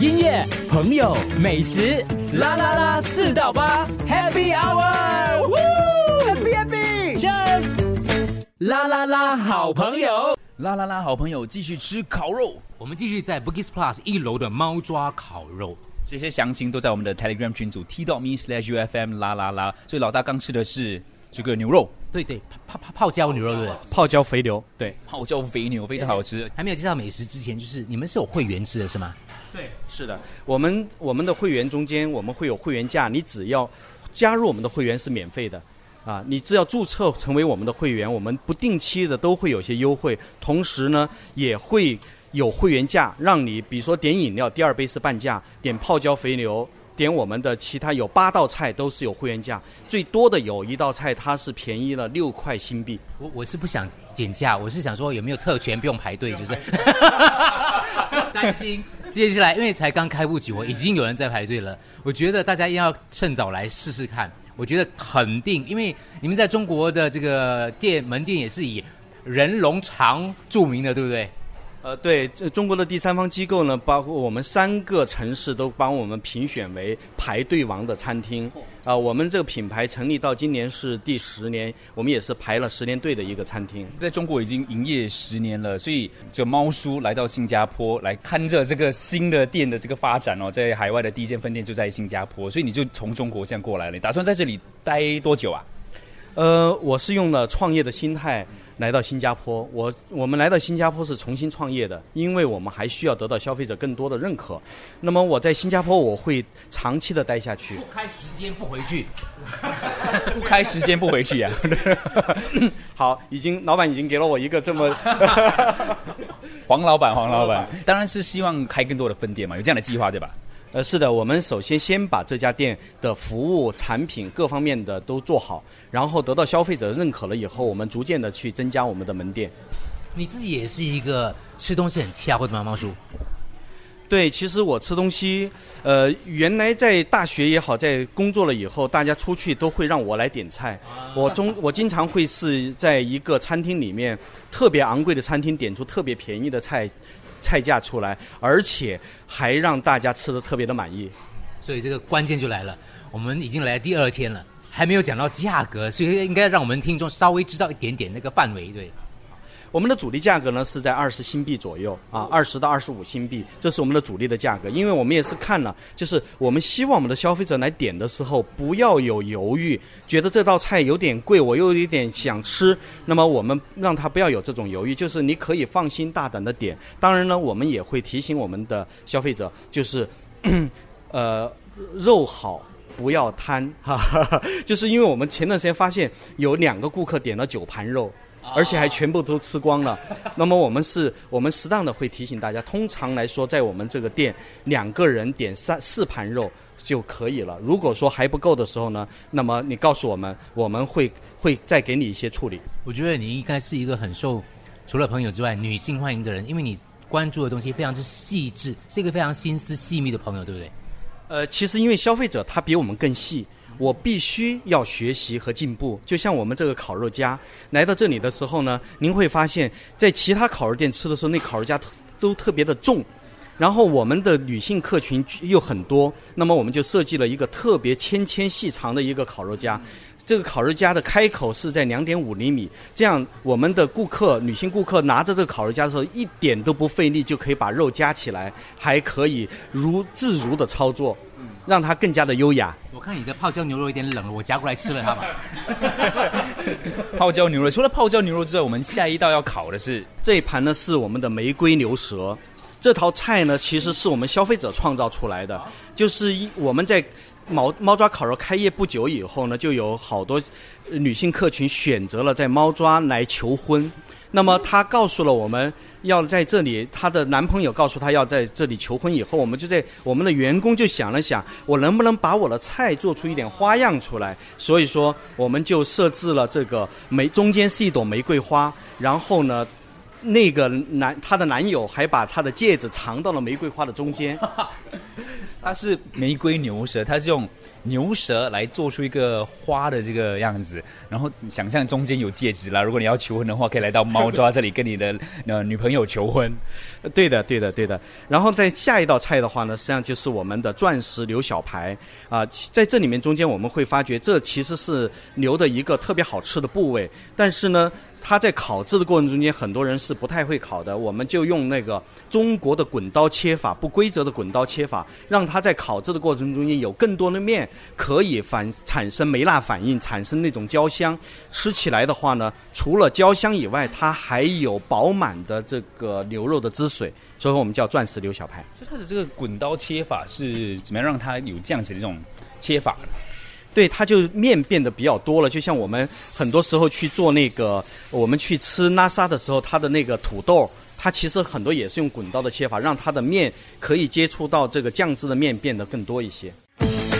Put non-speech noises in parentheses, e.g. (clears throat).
音乐、朋友、美食，啦啦啦，四到八，Happy Hour，Happy Happy，Cheers，啦啦啦，好朋友，啦啦啦，好朋友，继续吃烤肉。我们继续在 Boogies Plus 一楼的猫抓烤肉。这些详情都在我们的 Telegram 群组 t dot me slash ufm 啦啦啦。所以老大刚吃的是这个牛肉，对对，泡泡泡椒牛肉对不对？泡椒肥牛，对，泡椒肥牛非常好吃。还没有介绍美食之前，就是你们是有会员制的是吗？对，是的。我们我们的会员中间，我们会有会员价，你只要加入我们的会员是免费的。啊，你只要注册成为我们的会员，我们不定期的都会有些优惠，同时呢也会有会员价，让你比如说点饮料第二杯是半价，点泡椒肥牛，点我们的其他有八道菜都是有会员价，最多的有一道菜它是便宜了六块新币。我我是不想减价，我是想说有没有特权不用排队，就是 (laughs) 担心接下来因为才刚开不久，已经有人在排队了。我觉得大家要趁早来试试看。我觉得肯定，因为你们在中国的这个店门店也是以人龙长著名的，对不对？呃，对，中国的第三方机构呢，包括我们三个城市都帮我们评选为排队王的餐厅。啊，我们这个品牌成立到今年是第十年，我们也是排了十年队的一个餐厅。在中国已经营业十年了，所以这猫叔来到新加坡来看着这个新的店的这个发展哦，在海外的第一间分店就在新加坡，所以你就从中国这样过来了。你打算在这里待多久啊？呃，我是用了创业的心态。来到新加坡，我我们来到新加坡是重新创业的，因为我们还需要得到消费者更多的认可。那么我在新加坡我会长期的待下去。不开时间不回去，(laughs) 不开时间不回去呀？(laughs) 好，已经老板已经给了我一个这么 (laughs) 黄老板，黄老板当然是希望开更多的分店嘛，有这样的计划对吧？呃，是的，我们首先先把这家店的服务、产品各方面的都做好，然后得到消费者认可了以后，我们逐渐的去增加我们的门店。你自己也是一个吃东西很挑的吗，方叔？对，其实我吃东西，呃，原来在大学也好，在工作了以后，大家出去都会让我来点菜。我中 (laughs) 我经常会是在一个餐厅里面特别昂贵的餐厅点出特别便宜的菜。菜价出来，而且还让大家吃的特别的满意，所以这个关键就来了。我们已经来第二天了，还没有讲到价格，所以应该让我们听众稍微知道一点点那个范围，对。我们的主力价格呢是在二十新币左右啊，二十到二十五新币，这是我们的主力的价格。因为我们也是看了，就是我们希望我们的消费者来点的时候不要有犹豫，觉得这道菜有点贵，我又有点想吃，那么我们让他不要有这种犹豫，就是你可以放心大胆的点。当然呢，我们也会提醒我们的消费者，就是 (clears throat) 呃肉好不要贪，哈哈，就是因为我们前段时间发现有两个顾客点了九盘肉。而且还全部都吃光了，(laughs) 那么我们是，我们适当的会提醒大家，通常来说，在我们这个店，两个人点三四盘肉就可以了。如果说还不够的时候呢，那么你告诉我们，我们会会再给你一些处理。我觉得你应该是一个很受除了朋友之外女性欢迎的人，因为你关注的东西非常之细致，是一个非常心思细密的朋友，对不对？呃，其实因为消费者他比我们更细。我必须要学习和进步，就像我们这个烤肉家来到这里的时候呢，您会发现在其他烤肉店吃的时候，那烤肉家都特别的重，然后我们的女性客群又很多，那么我们就设计了一个特别纤纤细长的一个烤肉夹。这个烤肉夹的开口是在两点五厘米，这样我们的顾客女性顾客拿着这个烤肉夹的时候，一点都不费力就可以把肉夹起来，还可以如自如的操作。让它更加的优雅。我看你的泡椒牛肉有点冷了，我夹过来吃了它吧。(laughs) 泡椒牛肉，除了泡椒牛肉之外，我们下一道要烤的是这一盘呢，是我们的玫瑰牛舌。这套菜呢，其实是我们消费者创造出来的，就是一我们在猫猫抓烤肉开业不久以后呢，就有好多女性客群选择了在猫抓来求婚。那么她告诉了我们要在这里，她的男朋友告诉她要在这里求婚以后，我们就在我们的员工就想了想，我能不能把我的菜做出一点花样出来？所以说，我们就设置了这个玫中间是一朵玫瑰花，然后呢，(laughs) 那个男她的男友还把她的戒指藏到了玫瑰花的中间。(laughs) 它是玫瑰牛舌，它是用牛舌来做出一个花的这个样子，然后想象中间有戒指啦。如果你要求婚的话，可以来到猫抓这里跟你的 (laughs) 呃女朋友求婚。对的，对的，对的。然后在下一道菜的话呢，实际上就是我们的钻石牛小排啊、在这里面中间我们会发觉，这其实是牛的一个特别好吃的部位，但是呢。它在烤制的过程中间，很多人是不太会烤的，我们就用那个中国的滚刀切法，不规则的滚刀切法，让它在烤制的过程中间有更多的面可以反产生梅辣反应，产生那种焦香。吃起来的话呢，除了焦香以外，它还有饱满的这个牛肉的汁水，所以说我们叫钻石牛小排。所以它的这个滚刀切法是怎么样让它有这样子的这种切法呢？对，它就面变得比较多了。就像我们很多时候去做那个，我们去吃拉沙的时候，它的那个土豆，它其实很多也是用滚刀的切法，让它的面可以接触到这个酱汁的面变得更多一些。